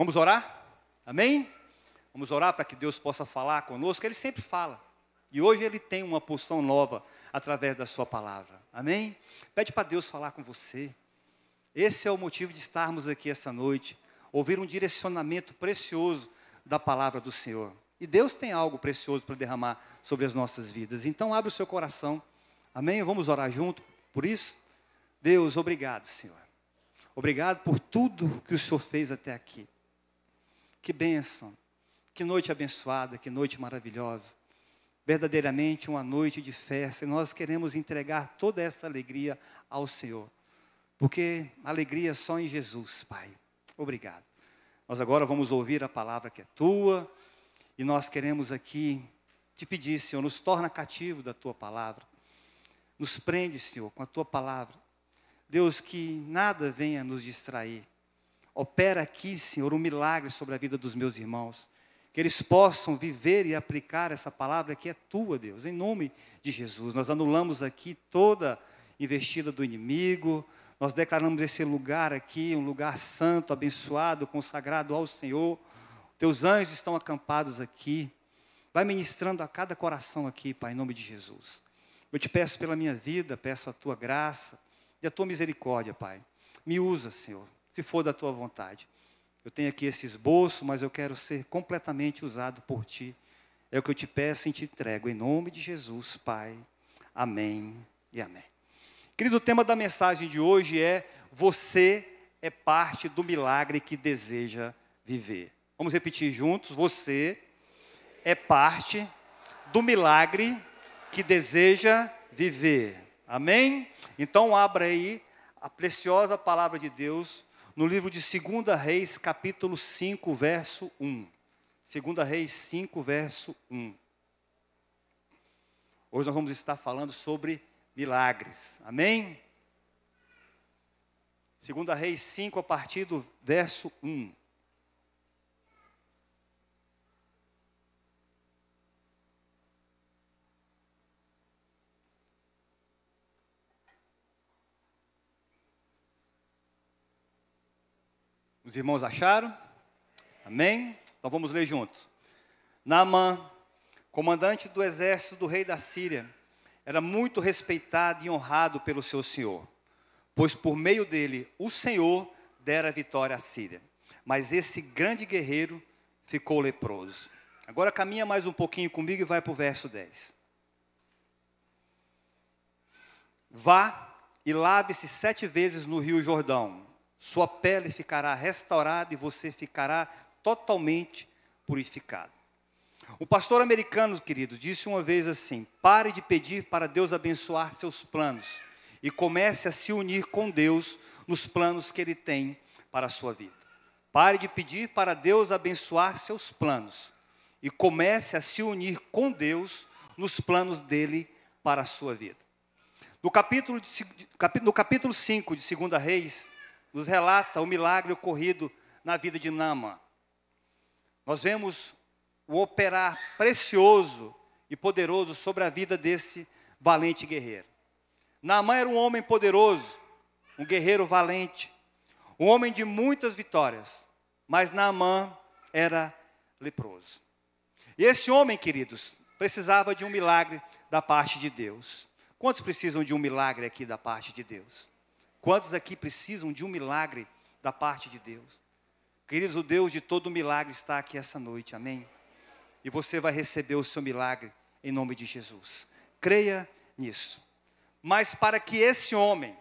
Vamos orar? Amém? Vamos orar para que Deus possa falar conosco. Ele sempre fala. E hoje ele tem uma porção nova através da sua palavra. Amém? Pede para Deus falar com você. Esse é o motivo de estarmos aqui essa noite, ouvir um direcionamento precioso da palavra do Senhor. E Deus tem algo precioso para derramar sobre as nossas vidas. Então abre o seu coração. Amém? Vamos orar junto por isso? Deus, obrigado, Senhor. Obrigado por tudo que o Senhor fez até aqui. Que bênção. Que noite abençoada, que noite maravilhosa. Verdadeiramente uma noite de festa. E nós queremos entregar toda essa alegria ao Senhor. Porque alegria só em Jesus, Pai. Obrigado. Nós agora vamos ouvir a palavra que é tua, e nós queremos aqui te pedir, Senhor, nos torna cativo da tua palavra. Nos prende, Senhor, com a tua palavra. Deus, que nada venha nos distrair. Opera aqui, Senhor, um milagre sobre a vida dos meus irmãos. Que eles possam viver e aplicar essa palavra que é tua, Deus, em nome de Jesus. Nós anulamos aqui toda investida do inimigo, nós declaramos esse lugar aqui, um lugar santo, abençoado, consagrado ao Senhor. Teus anjos estão acampados aqui. Vai ministrando a cada coração aqui, Pai, em nome de Jesus. Eu te peço pela minha vida, peço a tua graça e a tua misericórdia, Pai. Me usa, Senhor, se for da tua vontade. Eu tenho aqui esse esboço, mas eu quero ser completamente usado por ti. É o que eu te peço e te entrego, em nome de Jesus, Pai. Amém e amém. Querido, o tema da mensagem de hoje é: Você é parte do milagre que deseja viver. Vamos repetir juntos: Você é parte do milagre que deseja viver. Amém? Então, abra aí a preciosa palavra de Deus no livro de 2 Reis, capítulo 5, verso 1. 2 Reis 5, verso 1. Hoje nós vamos estar falando sobre milagres. Amém? 2 Reis 5, a partir do verso 1. Os irmãos acharam? Amém? Então vamos ler juntos. Naamã, comandante do exército do rei da Síria, era muito respeitado e honrado pelo seu senhor, pois por meio dele o Senhor dera vitória à Síria. Mas esse grande guerreiro ficou leproso. Agora caminha mais um pouquinho comigo e vai para o verso 10. Vá e lave-se sete vezes no rio Jordão. Sua pele ficará restaurada e você ficará totalmente purificado. O pastor americano, querido, disse uma vez assim: pare de pedir para Deus abençoar seus planos e comece a se unir com Deus nos planos que Ele tem para a sua vida. Pare de pedir para Deus abençoar seus planos e comece a se unir com Deus nos planos dele para a sua vida. No capítulo, no capítulo 5 de 2 Reis, nos relata o milagre ocorrido na vida de Nama. Nós vemos o operar precioso e poderoso sobre a vida desse valente guerreiro. Naamã era um homem poderoso, um guerreiro valente, um homem de muitas vitórias, mas Naamã era leproso. E esse homem, queridos, precisava de um milagre da parte de Deus. Quantos precisam de um milagre aqui da parte de Deus? Quantos aqui precisam de um milagre da parte de Deus? Queridos, o Deus de todo milagre está aqui essa noite, amém? e você vai receber o seu milagre em nome de Jesus. Creia nisso. Mas para que esse homem,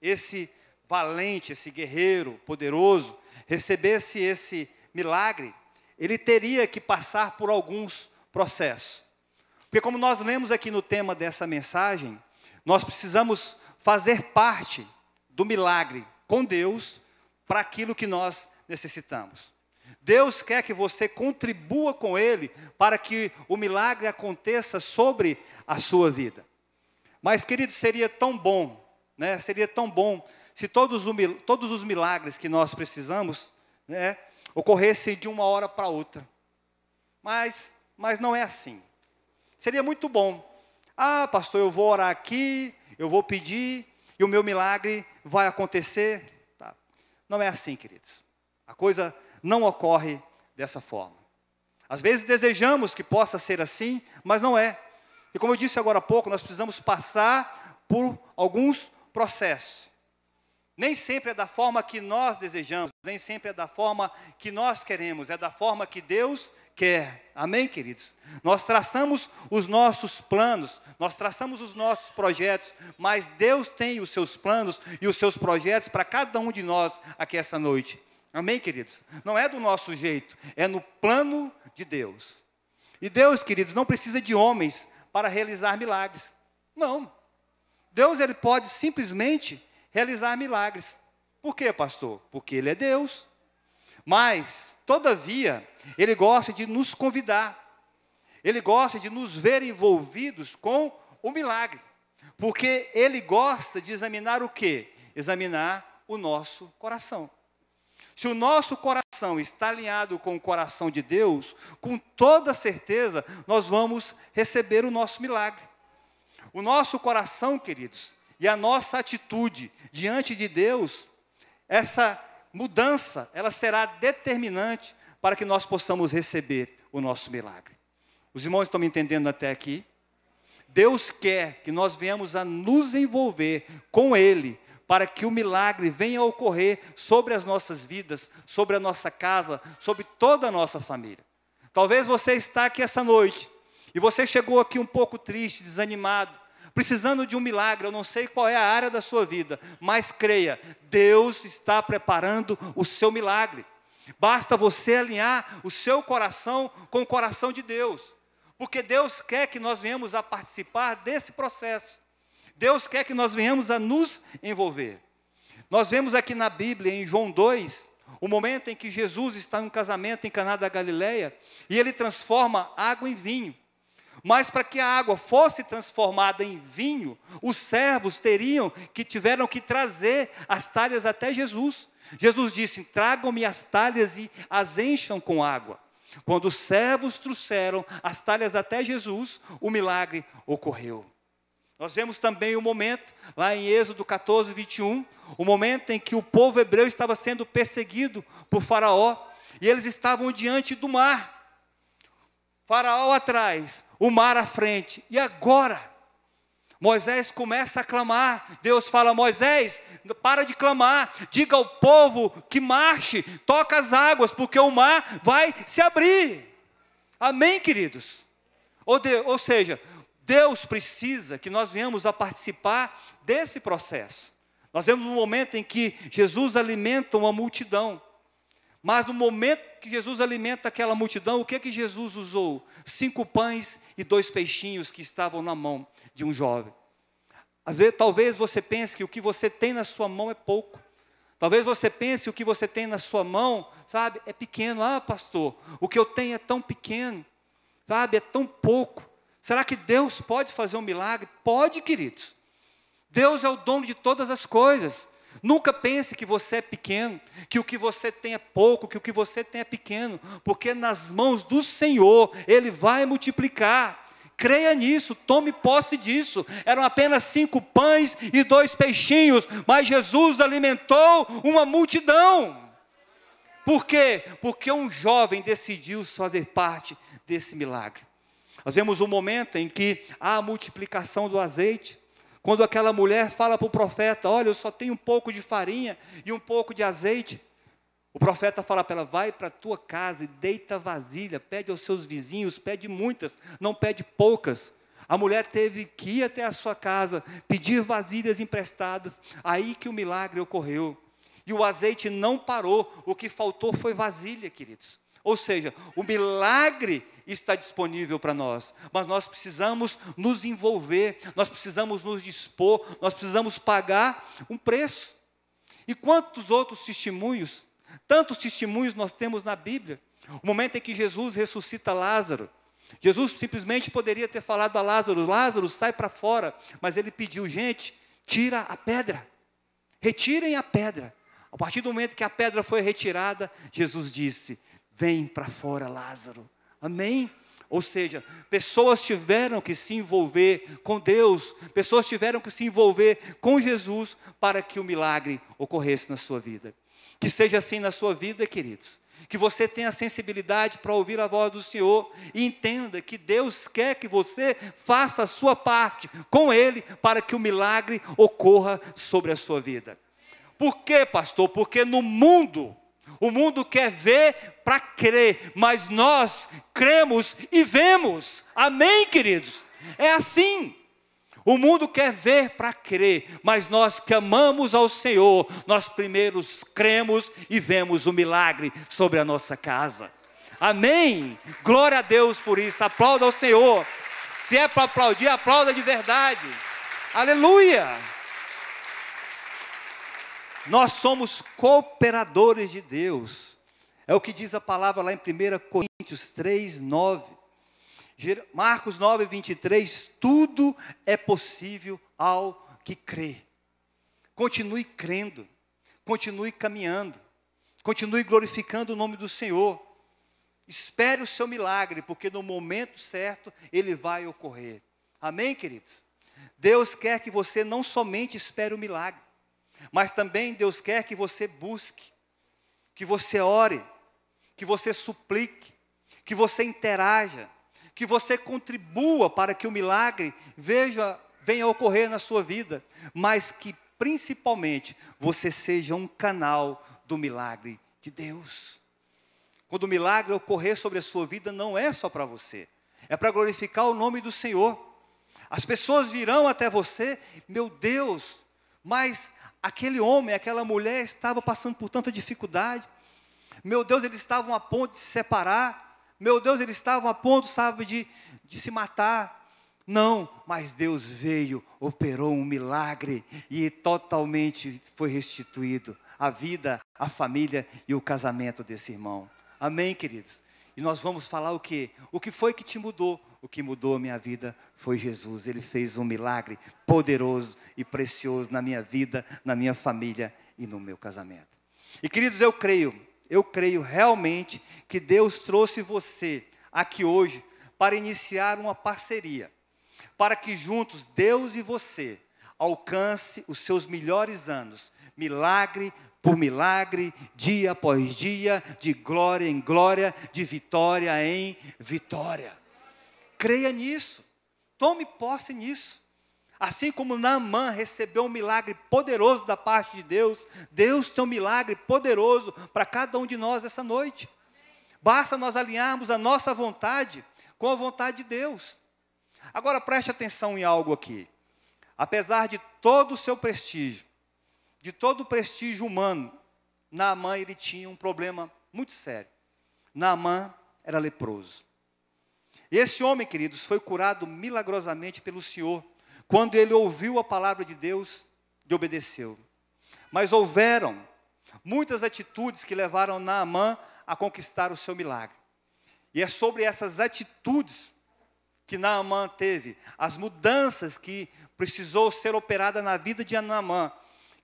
esse valente, esse guerreiro poderoso, recebesse esse milagre, ele teria que passar por alguns processos. Porque, como nós lemos aqui no tema dessa mensagem, nós precisamos fazer parte do milagre com Deus para aquilo que nós necessitamos. Deus quer que você contribua com Ele para que o milagre aconteça sobre a sua vida. Mas, querido, seria tão bom, né? Seria tão bom se todos, todos os milagres que nós precisamos, né, ocorressem de uma hora para outra. Mas, mas não é assim. Seria muito bom. Ah, pastor, eu vou orar aqui, eu vou pedir e o meu milagre vai acontecer. Tá. Não é assim, queridos. A coisa não ocorre dessa forma. Às vezes desejamos que possa ser assim, mas não é. E como eu disse agora há pouco, nós precisamos passar por alguns processos. Nem sempre é da forma que nós desejamos, nem sempre é da forma que nós queremos, é da forma que Deus quer. Amém, queridos? Nós traçamos os nossos planos, nós traçamos os nossos projetos, mas Deus tem os seus planos e os seus projetos para cada um de nós aqui essa noite. Amém, queridos? Não é do nosso jeito, é no plano de Deus. E Deus, queridos, não precisa de homens para realizar milagres. Não. Deus ele pode simplesmente realizar milagres. Por quê, pastor? Porque Ele é Deus. Mas, todavia, Ele gosta de nos convidar. Ele gosta de nos ver envolvidos com o milagre. Porque Ele gosta de examinar o quê? Examinar o nosso coração. Se o nosso coração está alinhado com o coração de Deus, com toda certeza nós vamos receber o nosso milagre. O nosso coração, queridos, e a nossa atitude diante de Deus, essa mudança, ela será determinante para que nós possamos receber o nosso milagre. Os irmãos estão me entendendo até aqui? Deus quer que nós venhamos a nos envolver com Ele, para que o milagre venha a ocorrer sobre as nossas vidas, sobre a nossa casa, sobre toda a nossa família. Talvez você está aqui essa noite e você chegou aqui um pouco triste, desanimado, precisando de um milagre, eu não sei qual é a área da sua vida, mas creia, Deus está preparando o seu milagre. Basta você alinhar o seu coração com o coração de Deus, porque Deus quer que nós venhamos a participar desse processo. Deus quer que nós venhamos a nos envolver. Nós vemos aqui na Bíblia, em João 2, o momento em que Jesus está em um casamento em Caná da Galileia, e ele transforma água em vinho. Mas para que a água fosse transformada em vinho, os servos teriam que tiveram que trazer as talhas até Jesus. Jesus disse: "Tragam-me as talhas e as encham com água". Quando os servos trouxeram as talhas até Jesus, o milagre ocorreu. Nós vemos também o momento, lá em Êxodo 14, 21, o momento em que o povo hebreu estava sendo perseguido por Faraó, e eles estavam diante do mar. Faraó atrás, o mar à frente. E agora? Moisés começa a clamar. Deus fala: Moisés, para de clamar. Diga ao povo que marche, toca as águas, porque o mar vai se abrir. Amém, queridos? Ou, de, ou seja, Deus precisa que nós venhamos a participar desse processo. Nós vemos um momento em que Jesus alimenta uma multidão. Mas no momento que Jesus alimenta aquela multidão, o que que Jesus usou? Cinco pães e dois peixinhos que estavam na mão de um jovem. Às vezes, talvez você pense que o que você tem na sua mão é pouco. Talvez você pense que o que você tem na sua mão, sabe, é pequeno. Ah, pastor, o que eu tenho é tão pequeno, sabe, é tão pouco. Será que Deus pode fazer um milagre? Pode, queridos. Deus é o dono de todas as coisas. Nunca pense que você é pequeno, que o que você tem é pouco, que o que você tem é pequeno, porque nas mãos do Senhor Ele vai multiplicar. Creia nisso, tome posse disso. Eram apenas cinco pães e dois peixinhos, mas Jesus alimentou uma multidão. Por quê? Porque um jovem decidiu fazer parte desse milagre. Nós vemos um momento em que há a multiplicação do azeite. Quando aquela mulher fala para o profeta: Olha, eu só tenho um pouco de farinha e um pouco de azeite. O profeta fala para ela: Vai para a tua casa e deita vasilha, pede aos seus vizinhos, pede muitas, não pede poucas. A mulher teve que ir até a sua casa, pedir vasilhas emprestadas, aí que o milagre ocorreu. E o azeite não parou, o que faltou foi vasilha, queridos. Ou seja, o milagre está disponível para nós, mas nós precisamos nos envolver, nós precisamos nos dispor, nós precisamos pagar um preço. E quantos outros testemunhos, tantos testemunhos nós temos na Bíblia? O momento em que Jesus ressuscita Lázaro, Jesus simplesmente poderia ter falado a Lázaro: Lázaro, sai para fora, mas ele pediu, gente, tira a pedra, retirem a pedra. A partir do momento que a pedra foi retirada, Jesus disse: Vem para fora, Lázaro. Amém? Ou seja, pessoas tiveram que se envolver com Deus, pessoas tiveram que se envolver com Jesus para que o milagre ocorresse na sua vida. Que seja assim na sua vida, queridos. que você tenha sensibilidade para ouvir a voz do Senhor e entenda que Deus quer que você faça a sua parte com Ele para que o milagre ocorra sobre a sua vida. Por quê, pastor? Porque no mundo, o mundo quer ver para crer, mas nós cremos e vemos. Amém, queridos? É assim. O mundo quer ver para crer, mas nós que amamos ao Senhor, nós primeiros cremos e vemos o milagre sobre a nossa casa. Amém? Glória a Deus por isso. Aplauda ao Senhor. Se é para aplaudir, aplauda de verdade. Aleluia! Nós somos cooperadores de Deus. É o que diz a palavra lá em 1 Coríntios 3, 9. Marcos 9, 23, tudo é possível ao que crê. Continue crendo, continue caminhando, continue glorificando o nome do Senhor. Espere o seu milagre, porque no momento certo ele vai ocorrer. Amém, queridos? Deus quer que você não somente espere o milagre, mas também Deus quer que você busque, que você ore, que você suplique, que você interaja, que você contribua para que o milagre veja, venha ocorrer na sua vida, mas que principalmente você seja um canal do milagre de Deus. Quando o milagre ocorrer sobre a sua vida, não é só para você, é para glorificar o nome do Senhor. As pessoas virão até você, meu Deus, mas aquele homem, aquela mulher estava passando por tanta dificuldade. Meu Deus, eles estavam a ponto de se separar. Meu Deus, eles estavam a ponto, sabe, de, de se matar. Não, mas Deus veio, operou um milagre e totalmente foi restituído a vida, a família e o casamento desse irmão. Amém, queridos? E nós vamos falar o que? O que foi que te mudou? O que mudou a minha vida foi Jesus. Ele fez um milagre poderoso e precioso na minha vida, na minha família e no meu casamento. E queridos, eu creio eu creio realmente que Deus trouxe você aqui hoje para iniciar uma parceria, para que juntos Deus e você alcance os seus melhores anos, milagre por milagre, dia após dia, de glória em glória, de vitória em vitória. Creia nisso. Tome posse nisso. Assim como Naamã recebeu um milagre poderoso da parte de Deus, Deus tem um milagre poderoso para cada um de nós essa noite. Basta nós alinharmos a nossa vontade com a vontade de Deus. Agora preste atenção em algo aqui. Apesar de todo o seu prestígio, de todo o prestígio humano, Naamã ele tinha um problema muito sério. Naamã era leproso. Esse homem, queridos, foi curado milagrosamente pelo Senhor quando ele ouviu a palavra de Deus e obedeceu. Mas houveram muitas atitudes que levaram Naamã a conquistar o seu milagre. E é sobre essas atitudes que Naamã teve, as mudanças que precisou ser operada na vida de Naamã,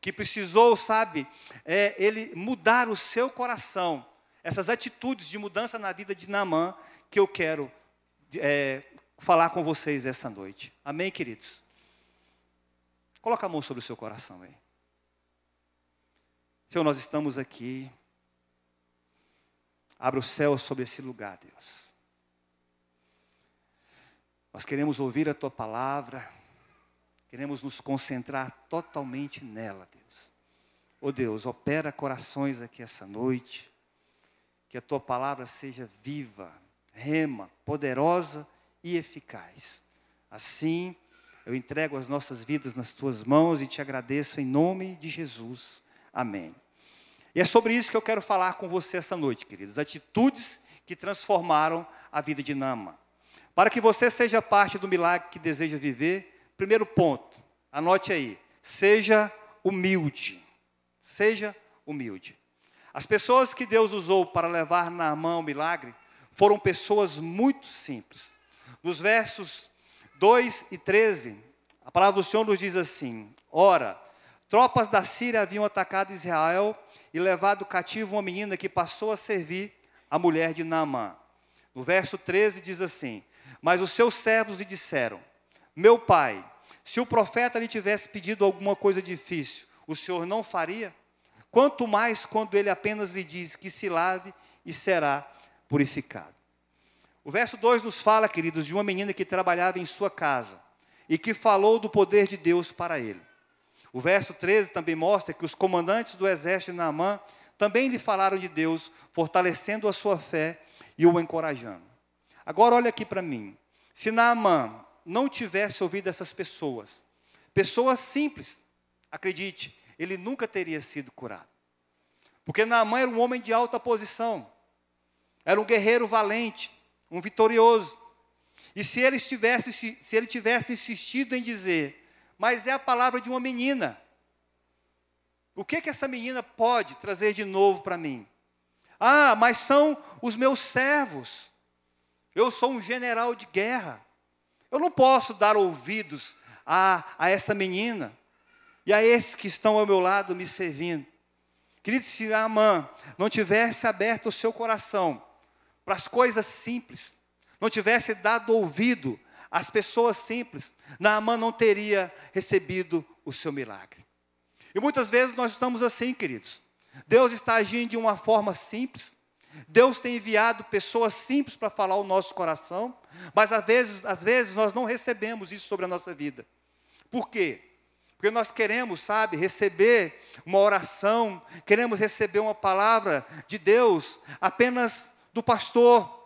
que precisou, sabe, é, ele mudar o seu coração. Essas atitudes de mudança na vida de Naamã que eu quero é, falar com vocês essa noite. Amém, queridos? Coloca a mão sobre o seu coração aí. Senhor, nós estamos aqui. Abra o céu sobre esse lugar, Deus. Nós queremos ouvir a tua palavra. Queremos nos concentrar totalmente nela, Deus. Oh Deus, opera corações aqui essa noite. Que a tua palavra seja viva, rema, poderosa e eficaz. Assim, eu entrego as nossas vidas nas tuas mãos e te agradeço em nome de Jesus. Amém. E é sobre isso que eu quero falar com você essa noite, queridos. Atitudes que transformaram a vida de Nama. Para que você seja parte do milagre que deseja viver, primeiro ponto, anote aí: seja humilde. Seja humilde. As pessoas que Deus usou para levar na mão o milagre foram pessoas muito simples. Nos versos 2 e 13, a palavra do Senhor nos diz assim: Ora, tropas da Síria haviam atacado Israel e levado cativo uma menina que passou a servir a mulher de Naamã. No verso 13 diz assim: Mas os seus servos lhe disseram: Meu pai, se o profeta lhe tivesse pedido alguma coisa difícil, o senhor não faria? Quanto mais quando ele apenas lhe diz que se lave e será purificado. O verso 2 nos fala, queridos, de uma menina que trabalhava em sua casa e que falou do poder de Deus para ele. O verso 13 também mostra que os comandantes do exército de Naamã também lhe falaram de Deus, fortalecendo a sua fé e o encorajando. Agora olha aqui para mim. Se Naamã não tivesse ouvido essas pessoas, pessoas simples, acredite, ele nunca teria sido curado. Porque Naamã era um homem de alta posição, era um guerreiro valente, um vitorioso. E se ele tivesse, se ele tivesse insistido em dizer, mas é a palavra de uma menina, o que que essa menina pode trazer de novo para mim? Ah, mas são os meus servos. Eu sou um general de guerra. Eu não posso dar ouvidos a, a essa menina e a esses que estão ao meu lado me servindo. Querido, se a mãe não tivesse aberto o seu coração para as coisas simples, não tivesse dado ouvido às pessoas simples, Naamã não teria recebido o seu milagre. E muitas vezes nós estamos assim, queridos. Deus está agindo de uma forma simples. Deus tem enviado pessoas simples para falar o nosso coração, mas às vezes, às vezes nós não recebemos isso sobre a nossa vida. Por quê? Porque nós queremos, sabe, receber uma oração, queremos receber uma palavra de Deus apenas do pastor,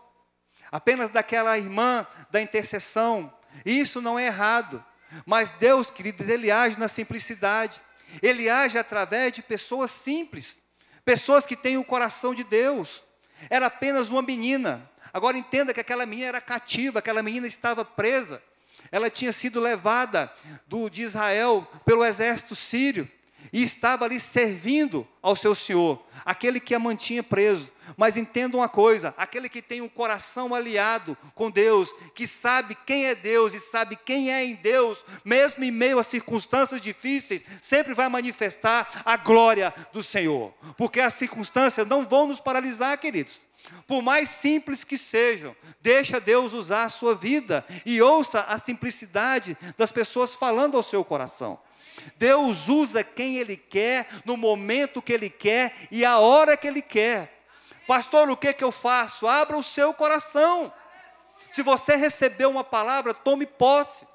apenas daquela irmã da intercessão. Isso não é errado. Mas Deus, queridos, Ele age na simplicidade. Ele age através de pessoas simples, pessoas que têm o coração de Deus. Era apenas uma menina. Agora entenda que aquela menina era cativa, aquela menina estava presa. Ela tinha sido levada do, de Israel pelo exército sírio e estava ali servindo ao seu senhor, aquele que a mantinha preso. Mas entenda uma coisa: aquele que tem um coração aliado com Deus, que sabe quem é Deus e sabe quem é em Deus, mesmo em meio a circunstâncias difíceis, sempre vai manifestar a glória do Senhor, porque as circunstâncias não vão nos paralisar, queridos. Por mais simples que sejam, deixa Deus usar a sua vida e ouça a simplicidade das pessoas falando ao seu coração. Deus usa quem Ele quer, no momento que Ele quer e a hora que Ele quer. Pastor, o que, que eu faço? Abra o seu coração. Se você recebeu uma palavra, tome posse.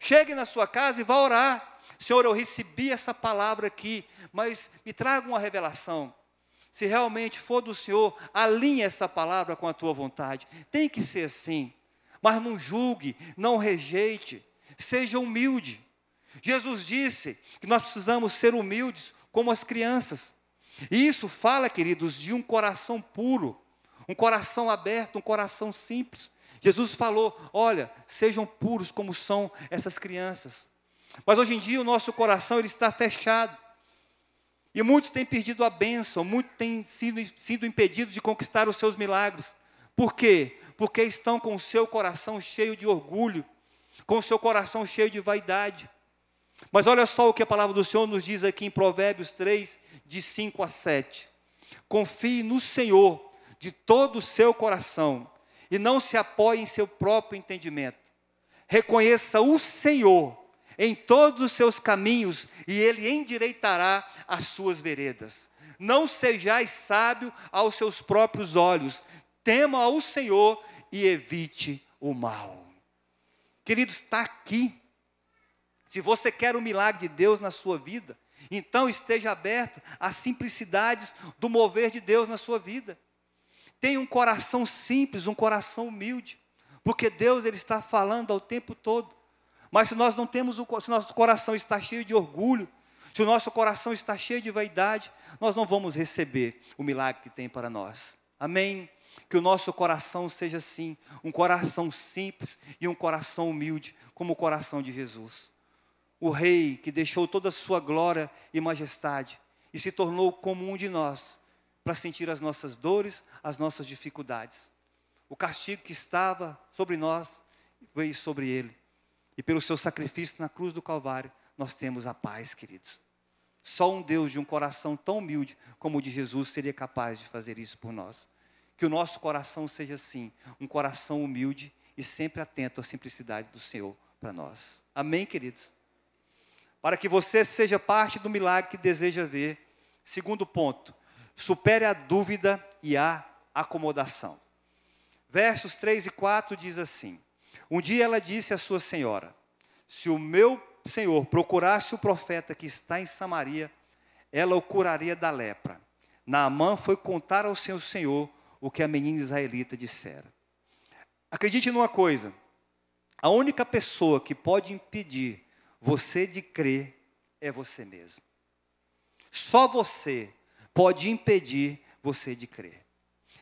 Chegue na sua casa e vá orar. Senhor, eu recebi essa palavra aqui, mas me traga uma revelação. Se realmente for do Senhor, alinhe essa palavra com a tua vontade. Tem que ser assim. Mas não julgue, não rejeite. Seja humilde. Jesus disse que nós precisamos ser humildes como as crianças. E isso fala, queridos, de um coração puro, um coração aberto, um coração simples. Jesus falou: olha, sejam puros como são essas crianças. Mas hoje em dia o nosso coração ele está fechado. E muitos têm perdido a bênção, muitos têm sido, sido impedidos de conquistar os seus milagres. Por quê? Porque estão com o seu coração cheio de orgulho, com o seu coração cheio de vaidade. Mas olha só o que a palavra do Senhor nos diz aqui em Provérbios 3, de 5 a 7. Confie no Senhor de todo o seu coração e não se apoie em seu próprio entendimento. Reconheça o Senhor em todos os seus caminhos e ele endireitará as suas veredas. Não sejais sábio aos seus próprios olhos, tema ao Senhor e evite o mal. Queridos, está aqui. Se você quer o milagre de Deus na sua vida, então esteja aberto às simplicidades do mover de Deus na sua vida. Tenha um coração simples, um coração humilde, porque Deus ele está falando ao tempo todo. Mas se nós não temos o, se nosso coração está cheio de orgulho, se o nosso coração está cheio de vaidade, nós não vamos receber o milagre que tem para nós. Amém? Que o nosso coração seja assim, um coração simples e um coração humilde, como o coração de Jesus o rei que deixou toda a sua glória e majestade e se tornou como um de nós para sentir as nossas dores, as nossas dificuldades. O castigo que estava sobre nós veio sobre ele. E pelo seu sacrifício na cruz do Calvário, nós temos a paz, queridos. Só um Deus de um coração tão humilde como o de Jesus seria capaz de fazer isso por nós. Que o nosso coração seja assim, um coração humilde e sempre atento à simplicidade do Senhor para nós. Amém, queridos? Para que você seja parte do milagre que deseja ver. Segundo ponto, supere a dúvida e a acomodação. Versos 3 e 4 diz assim: Um dia ela disse à sua senhora: Se o meu senhor procurasse o profeta que está em Samaria, ela o curaria da lepra. Naamã foi contar ao seu senhor o que a menina israelita dissera. Acredite numa coisa: a única pessoa que pode impedir você de crer é você mesmo. Só você pode impedir você de crer.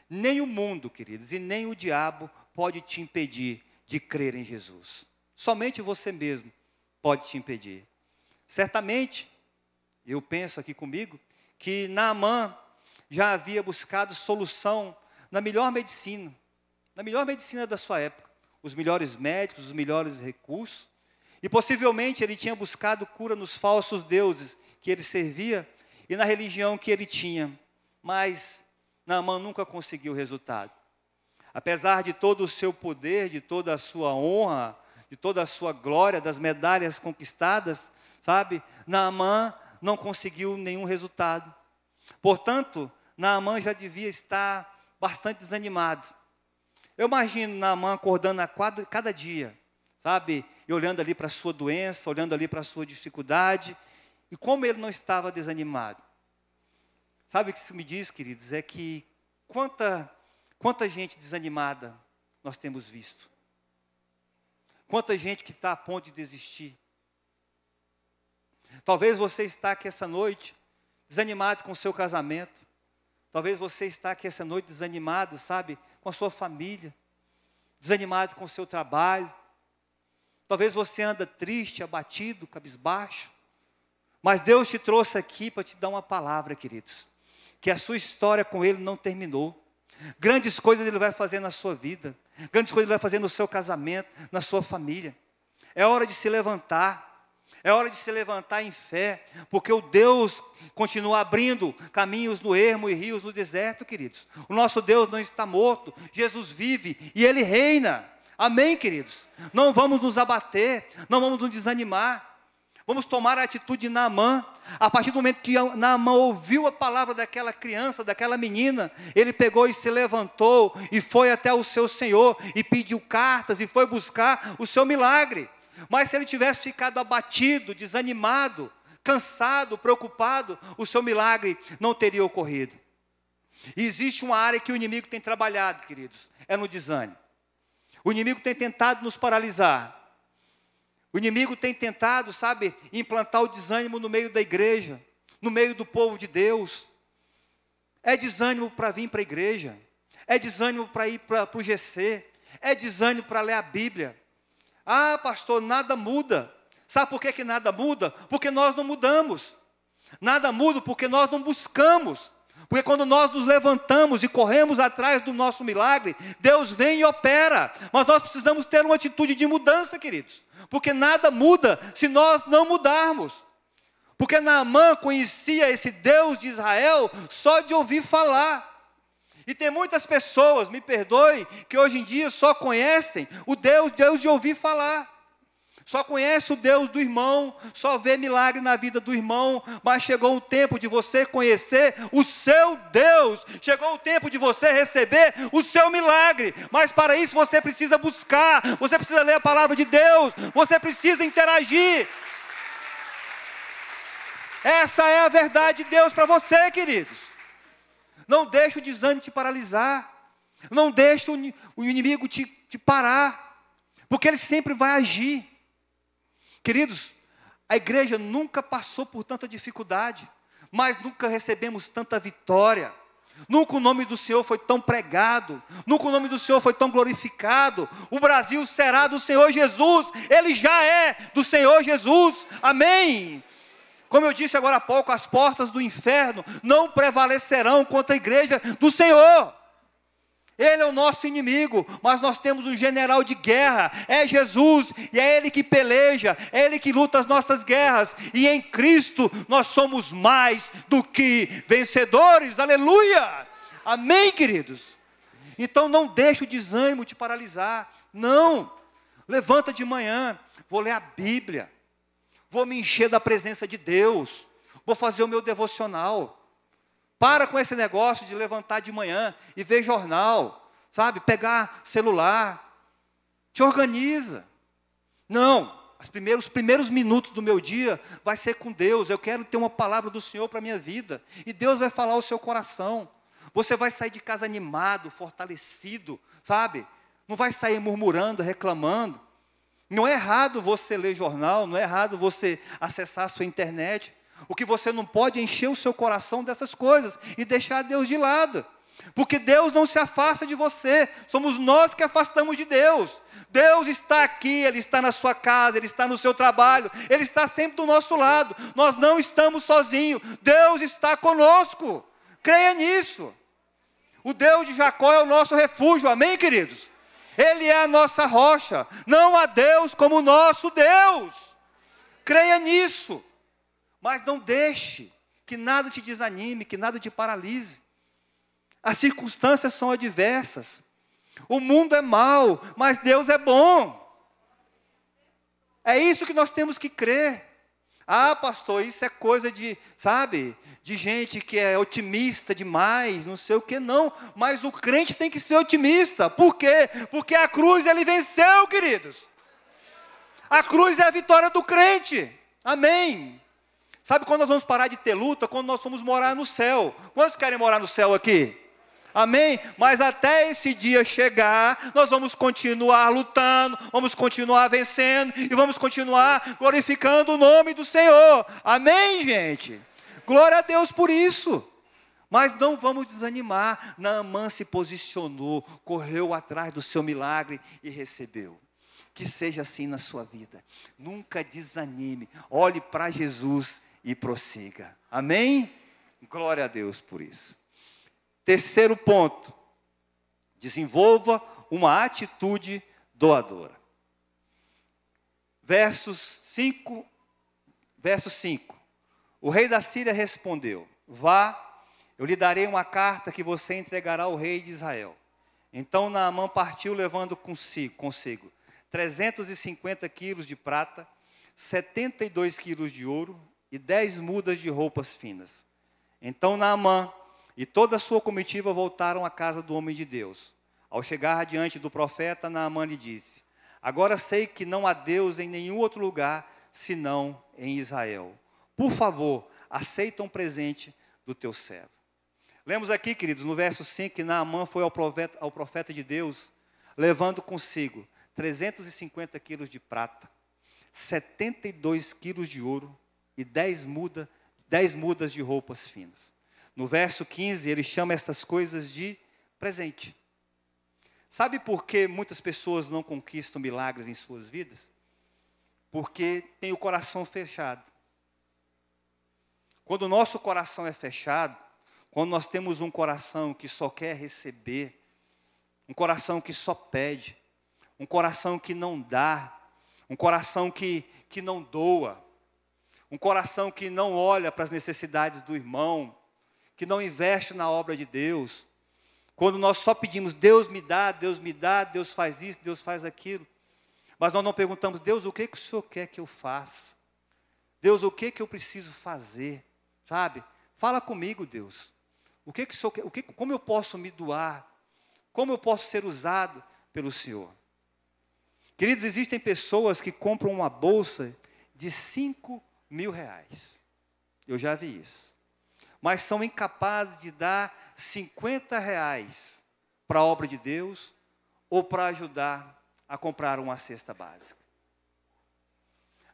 Nem o mundo, queridos, e nem o diabo pode te impedir de crer em Jesus. Somente você mesmo pode te impedir. Certamente, eu penso aqui comigo, que Naamã já havia buscado solução na melhor medicina, na melhor medicina da sua época, os melhores médicos, os melhores recursos, e possivelmente ele tinha buscado cura nos falsos deuses que ele servia e na religião que ele tinha, mas Naamã nunca conseguiu resultado. Apesar de todo o seu poder, de toda a sua honra, de toda a sua glória, das medalhas conquistadas, sabe? Naamã não conseguiu nenhum resultado. Portanto, Naamã já devia estar bastante desanimado. Eu imagino Naamã acordando a cada dia, sabe? E olhando ali para a sua doença, olhando ali para a sua dificuldade, e como ele não estava desanimado. Sabe o que isso me diz, queridos? É que quanta, quanta gente desanimada nós temos visto. Quanta gente que está a ponto de desistir. Talvez você está aqui essa noite desanimado com o seu casamento. Talvez você está aqui essa noite desanimado, sabe, com a sua família, desanimado com o seu trabalho. Talvez você anda triste, abatido, cabisbaixo. Mas Deus te trouxe aqui para te dar uma palavra, queridos. Que a sua história com Ele não terminou. Grandes coisas Ele vai fazer na sua vida. Grandes coisas Ele vai fazer no seu casamento, na sua família. É hora de se levantar. É hora de se levantar em fé, porque o Deus continua abrindo caminhos no ermo e rios no deserto, queridos. O nosso Deus não está morto, Jesus vive e Ele reina. Amém, queridos? Não vamos nos abater, não vamos nos desanimar. Vamos tomar a atitude de Naamã. A partir do momento que Naamã ouviu a palavra daquela criança, daquela menina, ele pegou e se levantou e foi até o seu Senhor e pediu cartas e foi buscar o seu milagre. Mas se ele tivesse ficado abatido, desanimado, cansado, preocupado, o seu milagre não teria ocorrido. E existe uma área que o inimigo tem trabalhado, queridos, é no desânimo. O inimigo tem tentado nos paralisar. O inimigo tem tentado, sabe, implantar o desânimo no meio da igreja, no meio do povo de Deus. É desânimo para vir para a igreja, é desânimo para ir para o GC, é desânimo para ler a Bíblia, ah, pastor, nada muda. Sabe por que, que nada muda? Porque nós não mudamos. Nada muda porque nós não buscamos. Porque quando nós nos levantamos e corremos atrás do nosso milagre, Deus vem e opera. Mas nós precisamos ter uma atitude de mudança, queridos. Porque nada muda se nós não mudarmos. Porque Naamã conhecia esse Deus de Israel só de ouvir falar. E tem muitas pessoas, me perdoe, que hoje em dia só conhecem o Deus, Deus de ouvir falar. Só conhece o Deus do irmão, só vê milagre na vida do irmão, mas chegou o tempo de você conhecer o seu Deus, chegou o tempo de você receber o seu milagre, mas para isso você precisa buscar, você precisa ler a palavra de Deus, você precisa interagir. Essa é a verdade de Deus para você, queridos. Não deixe o desânimo te paralisar. Não deixe o inimigo te, te parar. Porque ele sempre vai agir. Queridos, a igreja nunca passou por tanta dificuldade, mas nunca recebemos tanta vitória. Nunca o nome do Senhor foi tão pregado, nunca o nome do Senhor foi tão glorificado. O Brasil será do Senhor Jesus, ele já é do Senhor Jesus. Amém. Como eu disse agora há pouco, as portas do inferno não prevalecerão contra a igreja do Senhor. Ele é o nosso inimigo, mas nós temos um general de guerra, é Jesus, e é Ele que peleja, é Ele que luta as nossas guerras, e em Cristo nós somos mais do que vencedores, aleluia! Amém, queridos? Então não deixe o desânimo te paralisar, não, levanta de manhã, vou ler a Bíblia, vou me encher da presença de Deus, vou fazer o meu devocional. Para com esse negócio de levantar de manhã e ver jornal, sabe? Pegar celular. Te organiza. Não, os primeiros, os primeiros minutos do meu dia vai ser com Deus. Eu quero ter uma palavra do Senhor para a minha vida. E Deus vai falar ao seu coração. Você vai sair de casa animado, fortalecido, sabe? Não vai sair murmurando, reclamando. Não é errado você ler jornal, não é errado você acessar a sua internet. O que você não pode é encher o seu coração dessas coisas e deixar Deus de lado. Porque Deus não se afasta de você, somos nós que afastamos de Deus. Deus está aqui, Ele está na sua casa, Ele está no seu trabalho, Ele está sempre do nosso lado. Nós não estamos sozinhos, Deus está conosco. Creia nisso. O Deus de Jacó é o nosso refúgio, amém, queridos? Ele é a nossa rocha. Não há Deus como o nosso Deus. Creia nisso. Mas não deixe que nada te desanime, que nada te paralise. As circunstâncias são adversas. O mundo é mau, mas Deus é bom. É isso que nós temos que crer. Ah, pastor, isso é coisa de, sabe, de gente que é otimista demais, não sei o que, não. Mas o crente tem que ser otimista. Por quê? Porque a cruz ele venceu, queridos. A cruz é a vitória do crente. Amém. Sabe quando nós vamos parar de ter luta? Quando nós vamos morar no céu. Quantos querem morar no céu aqui? Amém? Mas até esse dia chegar, nós vamos continuar lutando, vamos continuar vencendo e vamos continuar glorificando o nome do Senhor. Amém, gente? Glória a Deus por isso. Mas não vamos desanimar. Naamã se posicionou, correu atrás do seu milagre e recebeu. Que seja assim na sua vida. Nunca desanime. Olhe para Jesus e prossiga. Amém? Glória a Deus por isso. Terceiro ponto, desenvolva uma atitude doadora. Versos 5, verso 5. O rei da Síria respondeu: Vá, eu lhe darei uma carta que você entregará ao rei de Israel. Então Naamã partiu levando consigo, consigo 350 quilos de prata, 72 quilos de ouro e 10 mudas de roupas finas. Então Naamã e toda a sua comitiva voltaram à casa do homem de Deus. Ao chegar diante do profeta, Naamã lhe disse: Agora sei que não há Deus em nenhum outro lugar senão em Israel. Por favor, aceita um presente do teu servo. Lemos aqui, queridos, no verso 5, que Naamã foi ao profeta, ao profeta de Deus, levando consigo 350 quilos de prata, 72 quilos de ouro e 10, muda, 10 mudas de roupas finas. No verso 15, ele chama estas coisas de presente. Sabe por que muitas pessoas não conquistam milagres em suas vidas? Porque tem o coração fechado. Quando o nosso coração é fechado, quando nós temos um coração que só quer receber, um coração que só pede, um coração que não dá, um coração que, que não doa, um coração que não olha para as necessidades do irmão, que não investe na obra de Deus, quando nós só pedimos, Deus me dá, Deus me dá, Deus faz isso, Deus faz aquilo, mas nós não perguntamos, Deus, o que, que o Senhor quer que eu faça? Deus, o que, que eu preciso fazer? Sabe? Fala comigo, Deus. O que, que o Senhor quer? O que, como eu posso me doar? Como eu posso ser usado pelo Senhor? Queridos, existem pessoas que compram uma bolsa de 5 mil reais. Eu já vi isso mas são incapazes de dar 50 reais para a obra de Deus ou para ajudar a comprar uma cesta básica.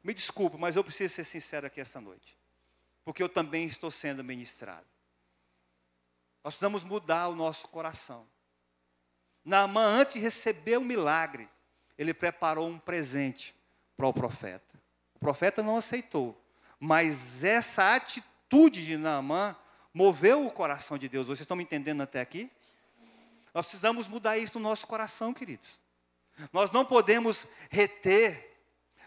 Me desculpe, mas eu preciso ser sincero aqui esta noite, porque eu também estou sendo ministrado. Nós precisamos mudar o nosso coração. Naamã, antes de receber o milagre, ele preparou um presente para o profeta. O profeta não aceitou, mas essa atitude de Naamã moveu o coração de Deus. Vocês estão me entendendo até aqui? Nós precisamos mudar isso no nosso coração, queridos. Nós não podemos reter,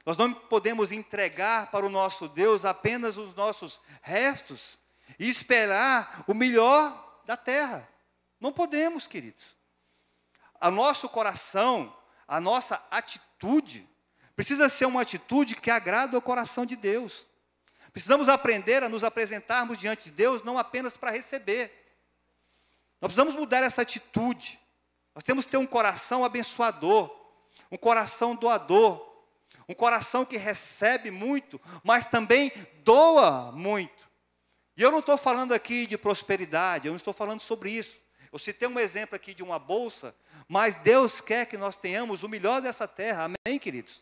nós não podemos entregar para o nosso Deus apenas os nossos restos e esperar o melhor da terra. Não podemos, queridos. O nosso coração, a nossa atitude, precisa ser uma atitude que agrada o coração de Deus. Precisamos aprender a nos apresentarmos diante de Deus não apenas para receber. Nós precisamos mudar essa atitude. Nós temos que ter um coração abençoador, um coração doador, um coração que recebe muito, mas também doa muito. E eu não estou falando aqui de prosperidade, eu não estou falando sobre isso. Eu citei um exemplo aqui de uma bolsa, mas Deus quer que nós tenhamos o melhor dessa terra, amém, queridos?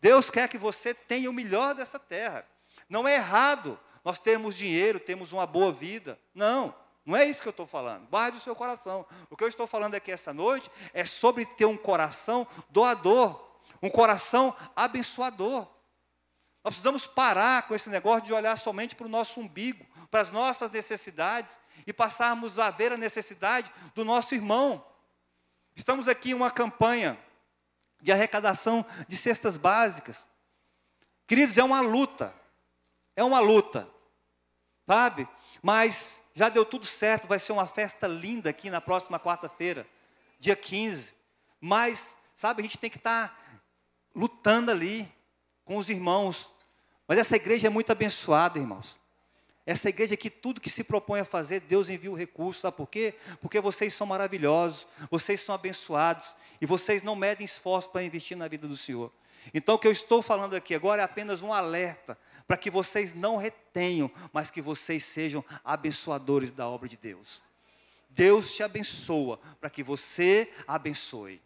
Deus quer que você tenha o melhor dessa terra. Não é errado nós termos dinheiro, temos uma boa vida. Não, não é isso que eu estou falando. Guarde o seu coração. O que eu estou falando aqui essa noite é sobre ter um coração doador, um coração abençoador. Nós precisamos parar com esse negócio de olhar somente para o nosso umbigo, para as nossas necessidades e passarmos a ver a necessidade do nosso irmão. Estamos aqui em uma campanha de arrecadação de cestas básicas. Queridos, é uma luta. É uma luta. Sabe? Mas já deu tudo certo, vai ser uma festa linda aqui na próxima quarta-feira, dia 15. Mas, sabe, a gente tem que estar tá lutando ali com os irmãos. Mas essa igreja é muito abençoada, irmãos. Essa igreja que tudo que se propõe a fazer, Deus envia o recurso, sabe por quê? Porque vocês são maravilhosos, vocês são abençoados e vocês não medem esforço para investir na vida do Senhor. Então o que eu estou falando aqui agora é apenas um alerta para que vocês não retenham, mas que vocês sejam abençoadores da obra de Deus. Deus te abençoa para que você abençoe.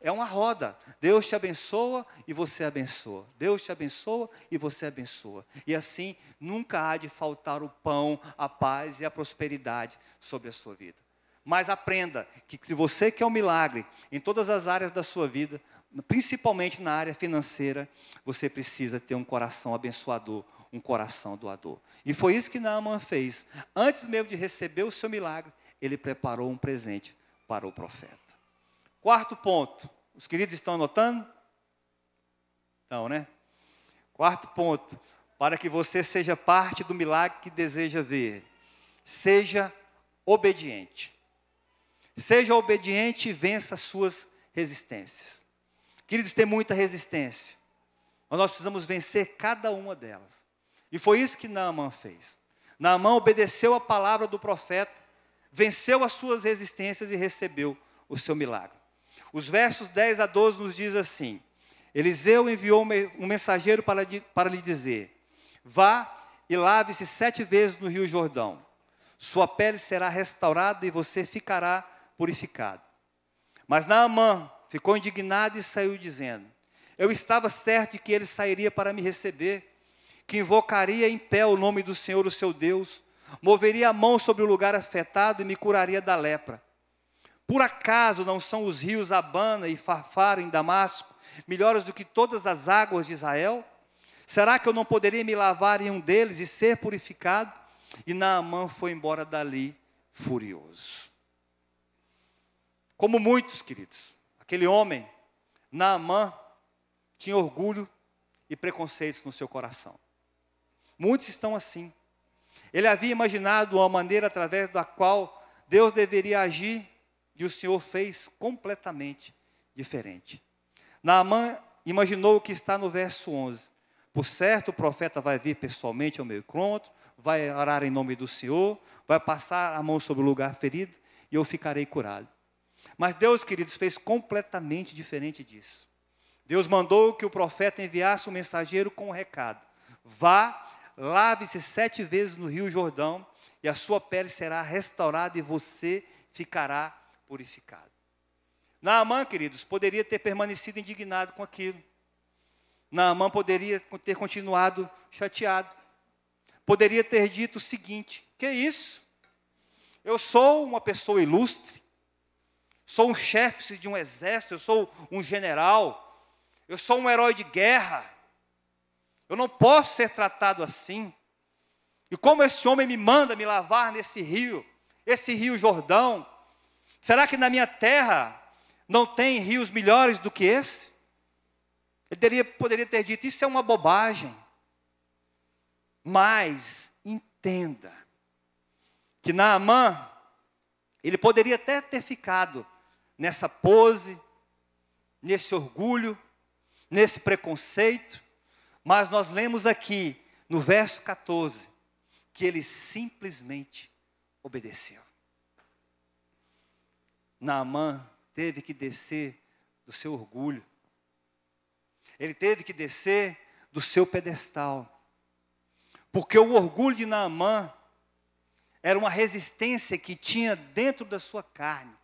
É uma roda. Deus te abençoa e você abençoa. Deus te abençoa e você abençoa. E assim nunca há de faltar o pão, a paz e a prosperidade sobre a sua vida. Mas aprenda que se você quer um milagre em todas as áreas da sua vida, principalmente na área financeira, você precisa ter um coração abençoador, um coração doador. E foi isso que Naaman fez. Antes mesmo de receber o seu milagre, ele preparou um presente para o profeta. Quarto ponto. Os queridos estão anotando? Então, né? Quarto ponto. Para que você seja parte do milagre que deseja ver. Seja obediente. Seja obediente e vença as suas resistências. Queridos, tem muita resistência. Mas nós precisamos vencer cada uma delas. E foi isso que Naaman fez. Naaman obedeceu a palavra do profeta, venceu as suas resistências e recebeu o seu milagre. Os versos 10 a 12 nos diz assim: Eliseu enviou um mensageiro para, para lhe dizer: Vá e lave-se sete vezes no rio Jordão. Sua pele será restaurada e você ficará purificado. Mas Naamã ficou indignado e saiu dizendo: Eu estava certo de que ele sairia para me receber, que invocaria em pé o nome do Senhor, o seu Deus, moveria a mão sobre o lugar afetado e me curaria da lepra. Por acaso não são os rios Abana e Farfar em Damasco melhores do que todas as águas de Israel? Será que eu não poderia me lavar em um deles e ser purificado? E Naamã foi embora dali furioso. Como muitos, queridos, aquele homem, Naamã, tinha orgulho e preconceitos no seu coração. Muitos estão assim. Ele havia imaginado uma maneira através da qual Deus deveria agir e o Senhor fez completamente diferente. Naamã imaginou o que está no verso 11. Por certo, o profeta vai vir pessoalmente ao meu encontro, vai orar em nome do Senhor, vai passar a mão sobre o lugar ferido e eu ficarei curado. Mas Deus, queridos, fez completamente diferente disso. Deus mandou que o profeta enviasse um mensageiro com um recado: Vá, lave-se sete vezes no rio Jordão, e a sua pele será restaurada e você ficará purificado. Naamã, queridos, poderia ter permanecido indignado com aquilo. Naamã poderia ter continuado chateado. Poderia ter dito o seguinte: que isso? Eu sou uma pessoa ilustre, sou um chefe de um exército, eu sou um general, eu sou um herói de guerra. Eu não posso ser tratado assim. E como esse homem me manda me lavar nesse rio, esse rio Jordão, Será que na minha terra não tem rios melhores do que esse? Ele teria, poderia ter dito: Isso é uma bobagem. Mas entenda que Naamã, ele poderia até ter ficado nessa pose, nesse orgulho, nesse preconceito, mas nós lemos aqui no verso 14, que ele simplesmente obedeceu. Naamã teve que descer do seu orgulho. Ele teve que descer do seu pedestal. Porque o orgulho de Naamã era uma resistência que tinha dentro da sua carne.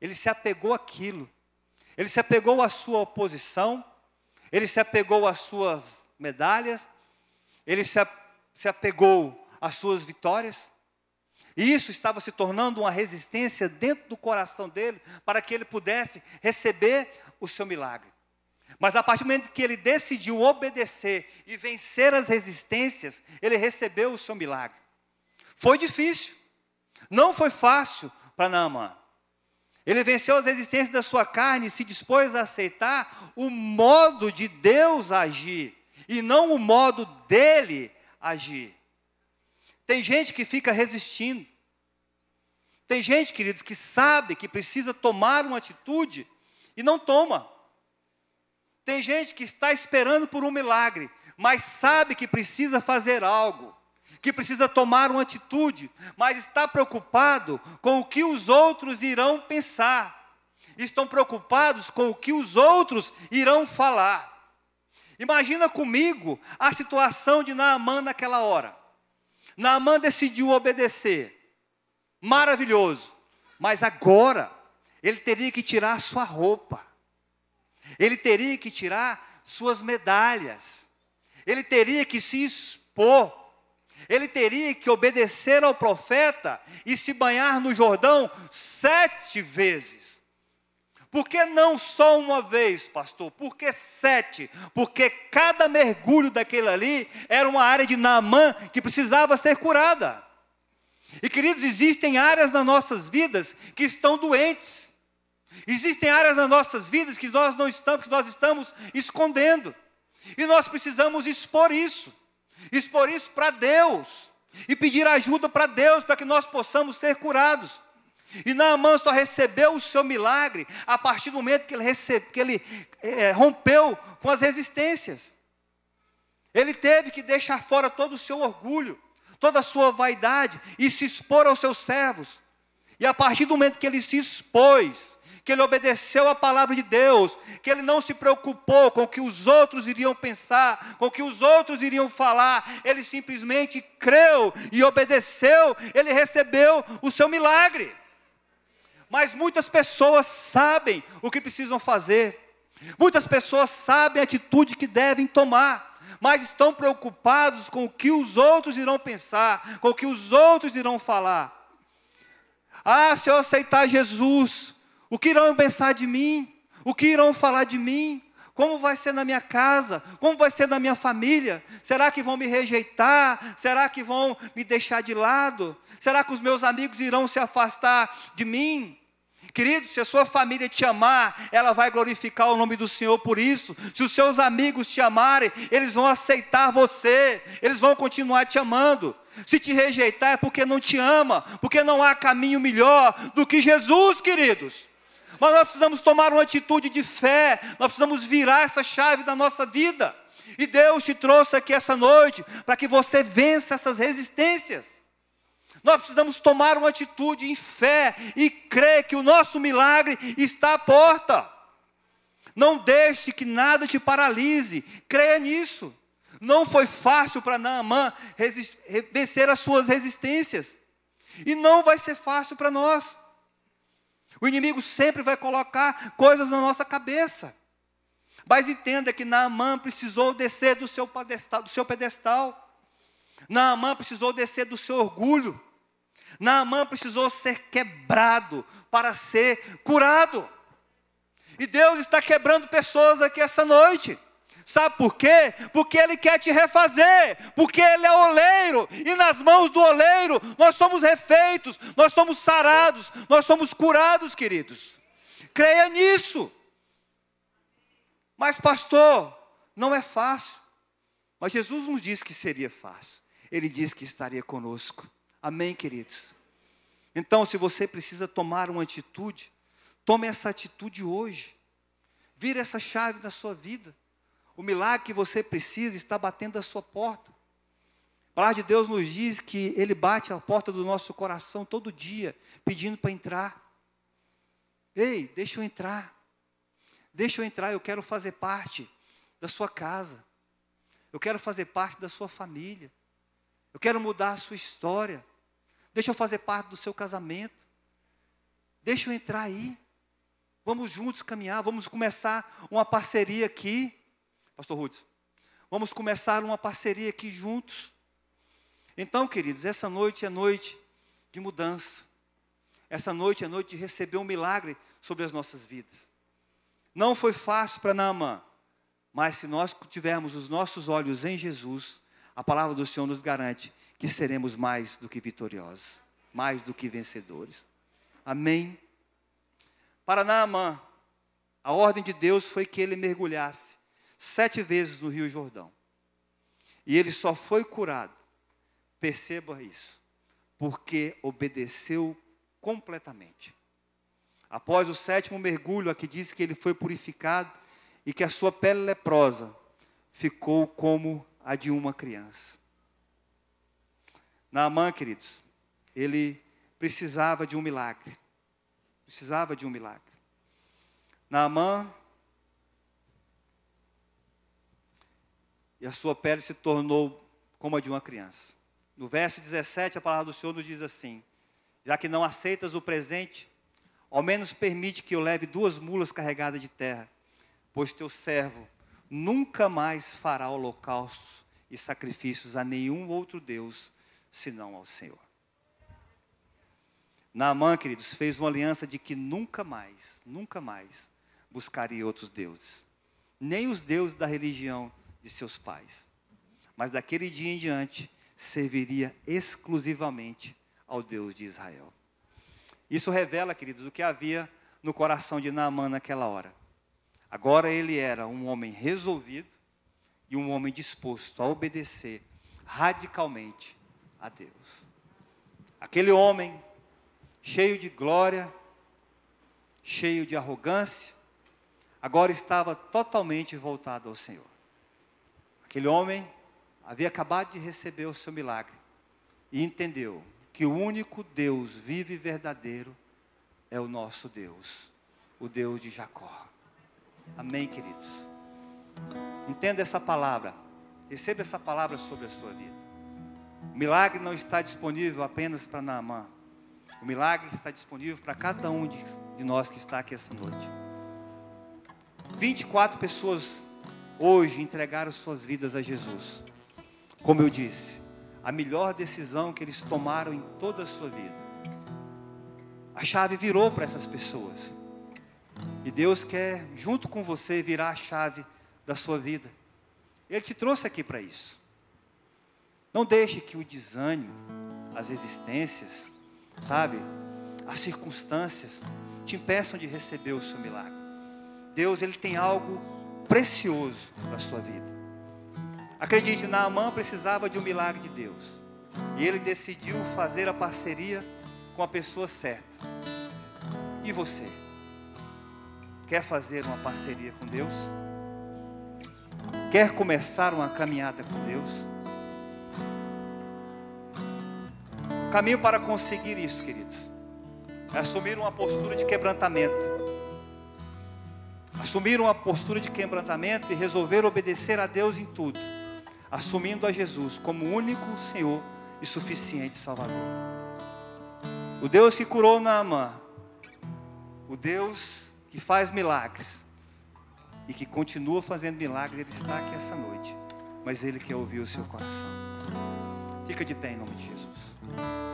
Ele se apegou àquilo. Ele se apegou à sua oposição. Ele se apegou às suas medalhas. Ele se, se apegou às suas vitórias. E isso estava se tornando uma resistência dentro do coração dele para que ele pudesse receber o seu milagre. Mas a partir do momento que ele decidiu obedecer e vencer as resistências, ele recebeu o seu milagre. Foi difícil, não foi fácil para Naamã. Ele venceu as resistências da sua carne e se dispôs a aceitar o modo de Deus agir e não o modo dele agir. Tem gente que fica resistindo. Tem gente, queridos, que sabe que precisa tomar uma atitude e não toma. Tem gente que está esperando por um milagre, mas sabe que precisa fazer algo, que precisa tomar uma atitude, mas está preocupado com o que os outros irão pensar. Estão preocupados com o que os outros irão falar. Imagina comigo a situação de Naamã naquela hora. Naamã decidiu obedecer. Maravilhoso. Mas agora, ele teria que tirar sua roupa. Ele teria que tirar suas medalhas. Ele teria que se expor. Ele teria que obedecer ao profeta e se banhar no Jordão sete vezes. Por que não só uma vez, pastor? Por que sete? Porque cada mergulho daquele ali era uma área de Naamã que precisava ser curada. E queridos, existem áreas nas nossas vidas que estão doentes. Existem áreas nas nossas vidas que nós não estamos, que nós estamos escondendo. E nós precisamos expor isso. Expor isso para Deus e pedir ajuda para Deus para que nós possamos ser curados. E Naamã só recebeu o seu milagre a partir do momento que ele, recebe, que ele é, rompeu com as resistências. Ele teve que deixar fora todo o seu orgulho, toda a sua vaidade e se expor aos seus servos. E a partir do momento que ele se expôs, que ele obedeceu a palavra de Deus, que ele não se preocupou com o que os outros iriam pensar, com o que os outros iriam falar, ele simplesmente creu e obedeceu, ele recebeu o seu milagre mas muitas pessoas sabem o que precisam fazer, muitas pessoas sabem a atitude que devem tomar, mas estão preocupados com o que os outros irão pensar, com o que os outros irão falar. Ah, se eu aceitar Jesus, o que irão pensar de mim? O que irão falar de mim? Como vai ser na minha casa? Como vai ser na minha família? Será que vão me rejeitar? Será que vão me deixar de lado? Será que os meus amigos irão se afastar de mim? Querido, se a sua família te amar, ela vai glorificar o nome do Senhor por isso. Se os seus amigos te amarem, eles vão aceitar você, eles vão continuar te amando. Se te rejeitar é porque não te ama, porque não há caminho melhor do que Jesus, queridos. Mas nós precisamos tomar uma atitude de fé, nós precisamos virar essa chave da nossa vida. E Deus te trouxe aqui essa noite para que você vença essas resistências. Nós precisamos tomar uma atitude em fé e crer que o nosso milagre está à porta. Não deixe que nada te paralise, creia nisso. Não foi fácil para Naamã vencer as suas resistências, e não vai ser fácil para nós. O inimigo sempre vai colocar coisas na nossa cabeça. Mas entenda que Naamã precisou descer do seu pedestal, do seu pedestal. Naamã precisou descer do seu orgulho. Naamã precisou ser quebrado para ser curado. E Deus está quebrando pessoas aqui essa noite. Sabe por quê? Porque Ele quer te refazer, porque Ele é oleiro, e nas mãos do oleiro nós somos refeitos, nós somos sarados, nós somos curados, queridos. Creia nisso. Mas, pastor, não é fácil. Mas Jesus nos disse que seria fácil. Ele disse que estaria conosco. Amém, queridos? Então, se você precisa tomar uma atitude, tome essa atitude hoje. Vire essa chave na sua vida. O milagre que você precisa está batendo à sua porta. palavra de Deus nos diz que Ele bate a porta do nosso coração todo dia, pedindo para entrar. Ei, deixa eu entrar. Deixa eu entrar, eu quero fazer parte da sua casa. Eu quero fazer parte da sua família. Eu quero mudar a sua história. Deixa eu fazer parte do seu casamento. Deixa eu entrar aí. Vamos juntos caminhar, vamos começar uma parceria aqui. Pastor Ruth, vamos começar uma parceria aqui juntos. Então, queridos, essa noite é noite de mudança. Essa noite é noite de receber um milagre sobre as nossas vidas. Não foi fácil para Naamã, mas se nós tivermos os nossos olhos em Jesus, a palavra do Senhor nos garante que seremos mais do que vitoriosos, mais do que vencedores. Amém? Para Naamã, a ordem de Deus foi que ele mergulhasse sete vezes no Rio Jordão. E ele só foi curado, perceba isso, porque obedeceu completamente. Após o sétimo mergulho, aqui diz que ele foi purificado e que a sua pele leprosa ficou como a de uma criança. Naamã, queridos, ele precisava de um milagre. Precisava de um milagre. Naamã, e a sua pele se tornou como a de uma criança. No verso 17, a palavra do Senhor nos diz assim: Já que não aceitas o presente, ao menos permite que eu leve duas mulas carregadas de terra pois teu servo nunca mais fará holocaustos e sacrifícios a nenhum outro Deus senão ao Senhor. Naamã, queridos, fez uma aliança de que nunca mais, nunca mais buscaria outros deuses, nem os deuses da religião de seus pais, mas daquele dia em diante serviria exclusivamente ao Deus de Israel. Isso revela, queridos, o que havia no coração de Naamã naquela hora. Agora ele era um homem resolvido e um homem disposto a obedecer radicalmente a Deus. Aquele homem cheio de glória, cheio de arrogância, agora estava totalmente voltado ao Senhor. Aquele homem havia acabado de receber o seu milagre e entendeu que o único Deus vivo e verdadeiro é o nosso Deus, o Deus de Jacó. Amém, queridos? Entenda essa palavra. Receba essa palavra sobre a sua vida. O milagre não está disponível apenas para Naamã. O milagre está disponível para cada um de, de nós que está aqui essa noite. 24 pessoas hoje entregaram suas vidas a Jesus. Como eu disse, a melhor decisão que eles tomaram em toda a sua vida. A chave virou para essas pessoas. E Deus quer, junto com você, virar a chave da sua vida. Ele te trouxe aqui para isso. Não deixe que o desânimo, as existências, sabe, as circunstâncias te impeçam de receber o seu milagre. Deus, ele tem algo precioso para a sua vida. Acredite, Naamã precisava de um milagre de Deus. E ele decidiu fazer a parceria com a pessoa certa. E você? Quer fazer uma parceria com Deus? Quer começar uma caminhada com Deus? O caminho para conseguir isso, queridos, é assumir uma postura de quebrantamento. Assumir uma postura de quebrantamento e resolver obedecer a Deus em tudo, assumindo a Jesus como único Senhor e suficiente Salvador. O Deus que curou Naamã, o Deus que faz milagres e que continua fazendo milagres, Ele está aqui essa noite. Mas Ele quer ouvir o seu coração. Fica de pé em nome de Jesus.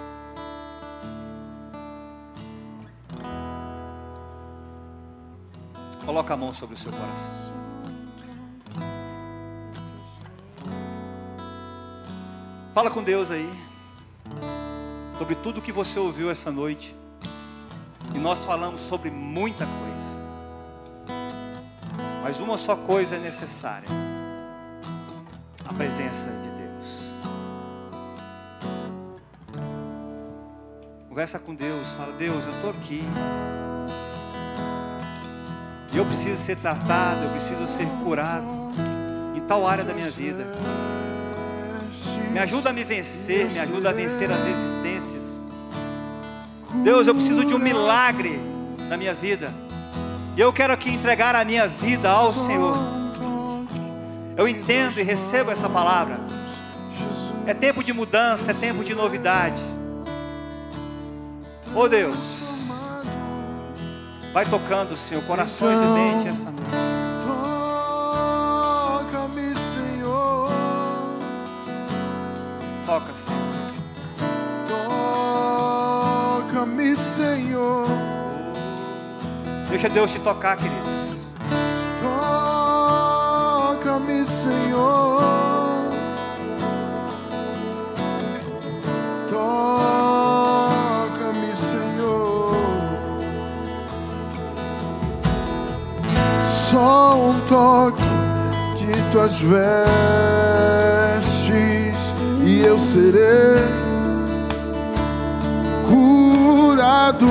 Coloca a mão sobre o seu coração. Fala com Deus aí. Sobre tudo que você ouviu essa noite. E nós falamos sobre muita coisa. Mas uma só coisa é necessária: a presença de Deus. Conversa com Deus, fala: Deus, eu estou aqui. E eu preciso ser tratado, eu preciso ser curado em tal área da minha vida. Me ajuda a me vencer, me ajuda a vencer as resistências. Deus, eu preciso de um milagre na minha vida. E eu quero aqui entregar a minha vida ao Senhor. Eu entendo e recebo essa palavra. É tempo de mudança, é tempo de novidade. Oh Deus, vai tocando, Senhor, corações e mentes essa noite. Toca-me, Senhor. Toca, Senhor. Toca-me, Senhor. Deixa Deus te tocar, queridos. Toca-me, Senhor. Toque de tuas vestes e eu serei curado.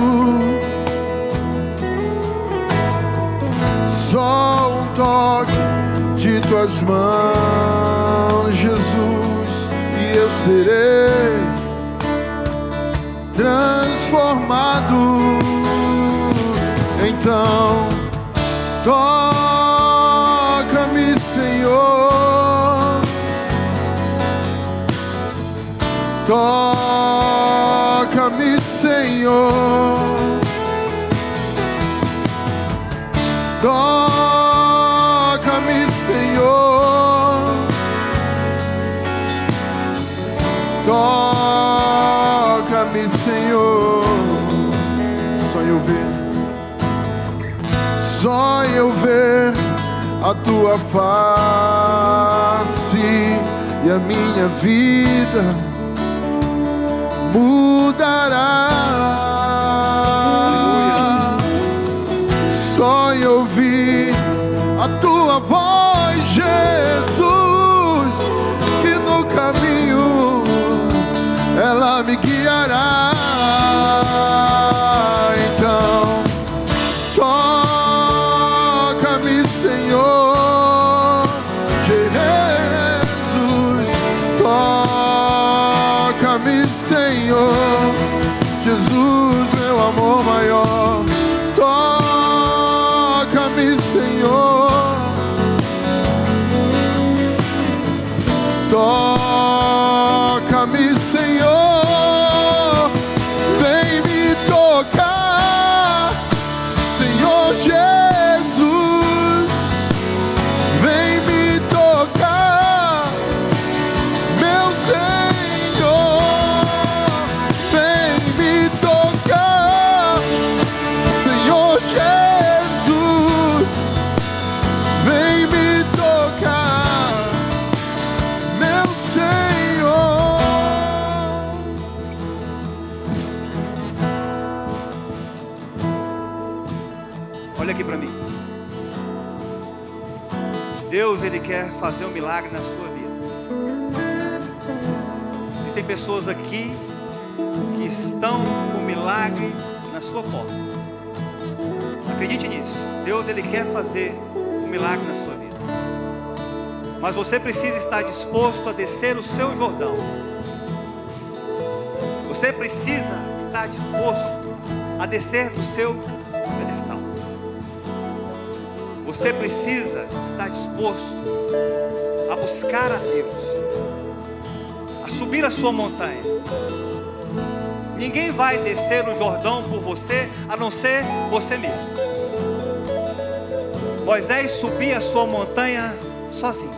Só um toque de tuas mãos, Jesus, e eu serei transformado. Então, toca-me, Toca-me, Senhor. Toca-me, Senhor. Toca-me, Senhor. Só eu ver, só eu ver a tua face e a minha vida mudará só em ouvir a tua voz, Jesus, que no caminho ela me guiará. Quer fazer um milagre na sua vida. Existem pessoas aqui que estão com um milagre na sua porta. Acredite nisso. Deus, Ele quer fazer um milagre na sua vida. Mas você precisa estar disposto a descer o seu Jordão. Você precisa estar disposto a descer do seu pedestal. Você precisa estar disposto a buscar a Deus, a subir a sua montanha. Ninguém vai descer o Jordão por você, a não ser você mesmo. Moisés subia a sua montanha sozinho.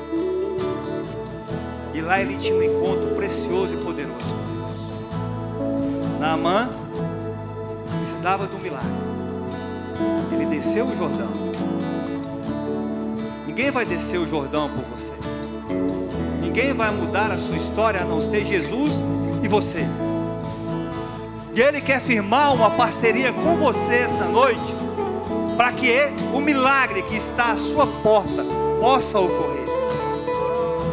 E lá ele tinha um encontro precioso e poderoso com Deus. Naamã precisava de um milagre. Ele desceu o Jordão. Ninguém vai descer o Jordão por você. Ninguém vai mudar a sua história a não ser Jesus e você. E Ele quer firmar uma parceria com você essa noite, para que o milagre que está à sua porta possa ocorrer.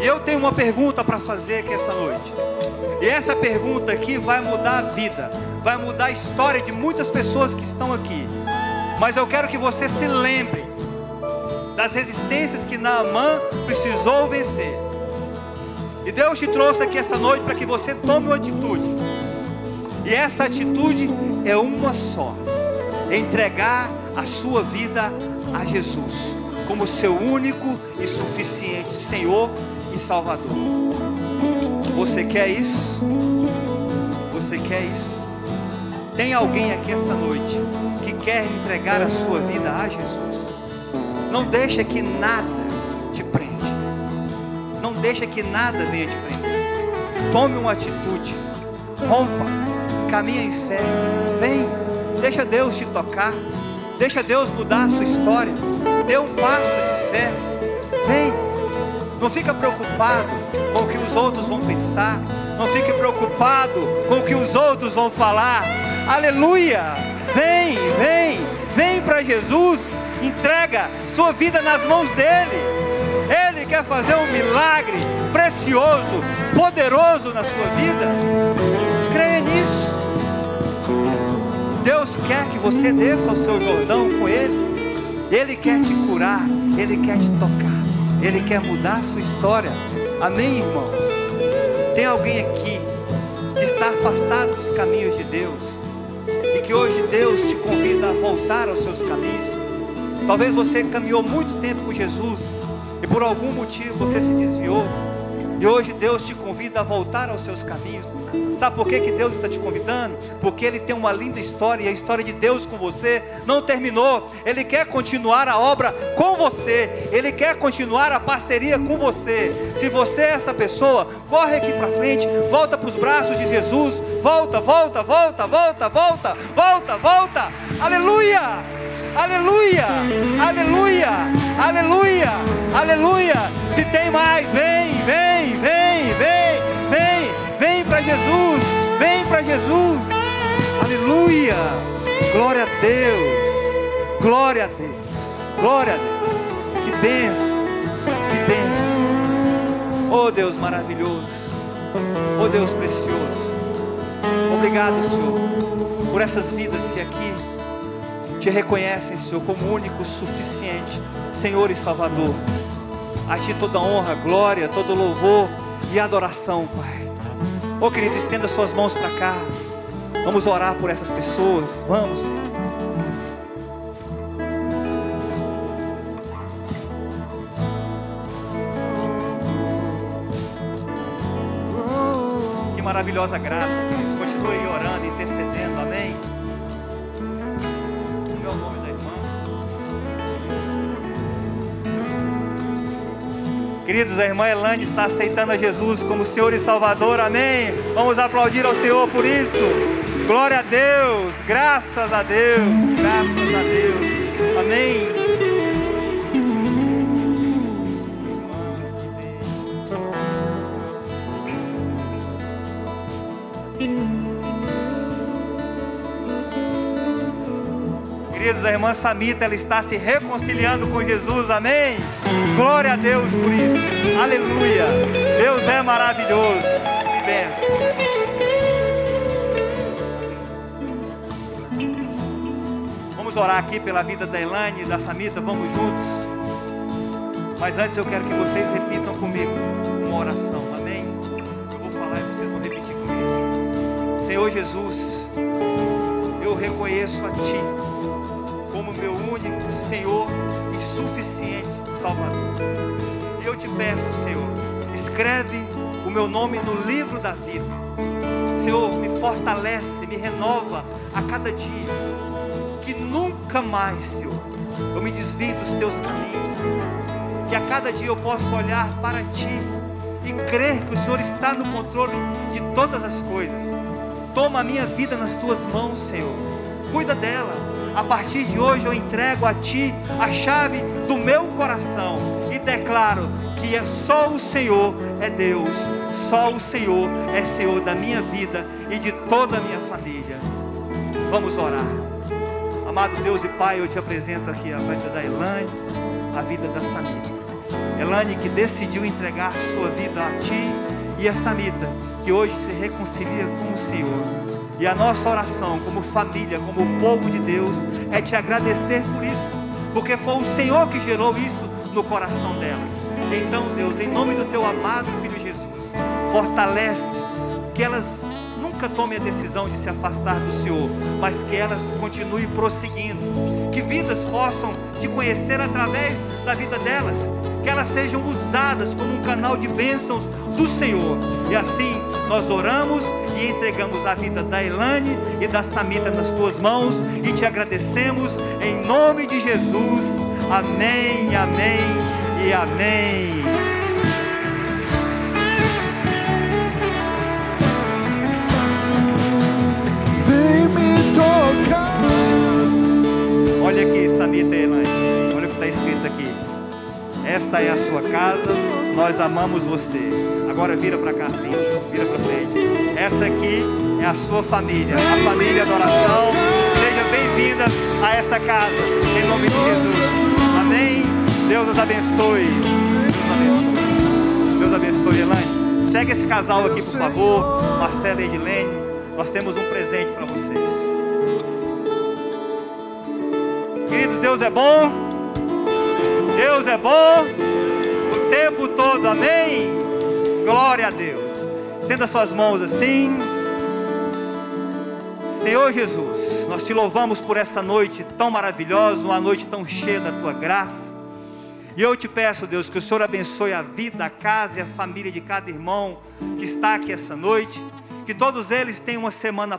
E eu tenho uma pergunta para fazer aqui essa noite. E essa pergunta aqui vai mudar a vida, vai mudar a história de muitas pessoas que estão aqui. Mas eu quero que você se lembre das resistências que Naamã precisou vencer. E Deus te trouxe aqui essa noite para que você tome uma atitude. E essa atitude é uma só: entregar a sua vida a Jesus como seu único e suficiente Senhor e Salvador. Você quer isso? Você quer isso? Tem alguém aqui essa noite que quer entregar a sua vida a Jesus? Não deixa que nada te prende. Não deixa que nada venha te prender. Tome uma atitude. Rompa. Caminha em fé. Vem. Deixa Deus te tocar. Deixa Deus mudar a sua história. Dê um passo de fé. Vem. Não fica preocupado com o que os outros vão pensar. Não fique preocupado com o que os outros vão falar. Aleluia! Vem, vem, vem para Jesus. Entrega sua vida nas mãos dele. Ele quer fazer um milagre precioso, poderoso na sua vida. Creia nisso. Deus quer que você desça ao seu Jordão com Ele. Ele quer te curar, Ele quer te tocar, Ele quer mudar a sua história. Amém, irmãos? Tem alguém aqui que está afastado dos caminhos de Deus que hoje Deus te convida a voltar aos seus caminhos? Talvez você caminhou muito tempo com Jesus e por algum motivo você se desviou. E hoje Deus te convida a voltar aos seus caminhos. Sabe por que, que Deus está te convidando? Porque Ele tem uma linda história e a história de Deus com você não terminou. Ele quer continuar a obra com você. Ele quer continuar a parceria com você. Se você é essa pessoa, corre aqui para frente, volta para os braços de Jesus. Volta, volta, volta, volta, volta, volta, volta. Aleluia! Aleluia! Aleluia! Aleluia! Aleluia! Se tem mais, vem, vem, vem, vem, vem, vem para Jesus, vem para Jesus. Aleluia! Glória a Deus! Glória a Deus! Glória a Deus! Que benção! Que! Oh Deus maravilhoso! Oh Deus precioso! Obrigado, Senhor, por essas vidas que aqui te reconhecem, Senhor, como único, suficiente, Senhor e Salvador. A Ti toda honra, glória, todo louvor e adoração, Pai. Oh, queridos, estenda suas mãos para cá. Vamos orar por essas pessoas. Vamos. Que maravilhosa graça, Queridos, a irmã Elane está aceitando a Jesus como Senhor e Salvador, amém? Vamos aplaudir ao Senhor por isso. Glória a Deus, graças a Deus, graças a Deus, amém. Queridos, a irmã Samita, ela está se reconciliando com Jesus, amém? Glória a Deus por isso, aleluia. Deus é maravilhoso, que benção. Vamos orar aqui pela vida da Elane e da Samita, vamos juntos. Mas antes eu quero que vocês repitam comigo uma oração, amém? Eu vou falar e vocês vão repetir comigo. Senhor Jesus, eu reconheço a Ti Senhor e suficiente Salvador. E eu te peço, Senhor, escreve o meu nome no livro da vida. Senhor, me fortalece, me renova a cada dia. Que nunca mais, Senhor, eu me desvie dos teus caminhos. Que a cada dia eu possa olhar para ti e crer que o Senhor está no controle de todas as coisas. Toma a minha vida nas tuas mãos, Senhor. Cuida dela. A partir de hoje eu entrego a Ti a chave do meu coração e declaro que é só o Senhor é Deus, só o Senhor é Senhor da minha vida e de toda a minha família. Vamos orar. Amado Deus e Pai, eu te apresento aqui a vida da Elane, a vida da Samita. Elane que decidiu entregar sua vida a Ti e a Samita, que hoje se reconcilia com o Senhor. E a nossa oração, como família, como povo de Deus, é te agradecer por isso, porque foi o Senhor que gerou isso no coração delas. Então, Deus, em nome do teu amado Filho Jesus, fortalece, que elas nunca tomem a decisão de se afastar do Senhor, mas que elas continuem prosseguindo, que vidas possam te conhecer através da vida delas, que elas sejam usadas como um canal de bênçãos do Senhor. E assim nós oramos e entregamos a vida da Elane e da Samita nas tuas mãos e te agradecemos em nome de Jesus. Amém, amém e amém. Vem me tocar. Olha aqui, Samita e Elaine. Olha o que está escrito aqui. Esta é a sua casa, nós amamos você. Agora vira para cá, sim. Vira para frente. Essa aqui é a sua família, a família da oração. Seja bem-vinda a essa casa, em nome de Jesus. Amém. Deus os abençoe. Deus abençoe. Deus abençoe, Elaine. Segue esse casal aqui, por favor. Marcela e Edilene. Nós temos um presente para vocês. Queridos, Deus é bom. Deus é bom o tempo todo, amém? Glória a Deus. Estenda suas mãos assim. Senhor Jesus, nós te louvamos por essa noite tão maravilhosa, uma noite tão cheia da tua graça. E eu te peço, Deus, que o Senhor abençoe a vida, a casa e a família de cada irmão que está aqui essa noite. Que todos eles tenham uma semana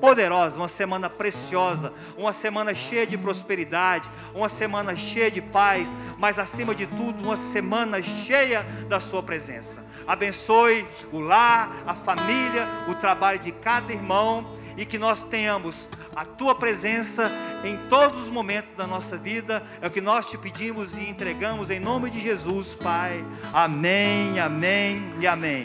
poderosa, uma semana preciosa, uma semana cheia de prosperidade, uma semana cheia de paz, mas acima de tudo, uma semana cheia da Sua presença. Abençoe o lar, a família, o trabalho de cada irmão e que nós tenhamos a tua presença em todos os momentos da nossa vida. É o que nós te pedimos e entregamos em nome de Jesus, Pai. Amém, amém e amém.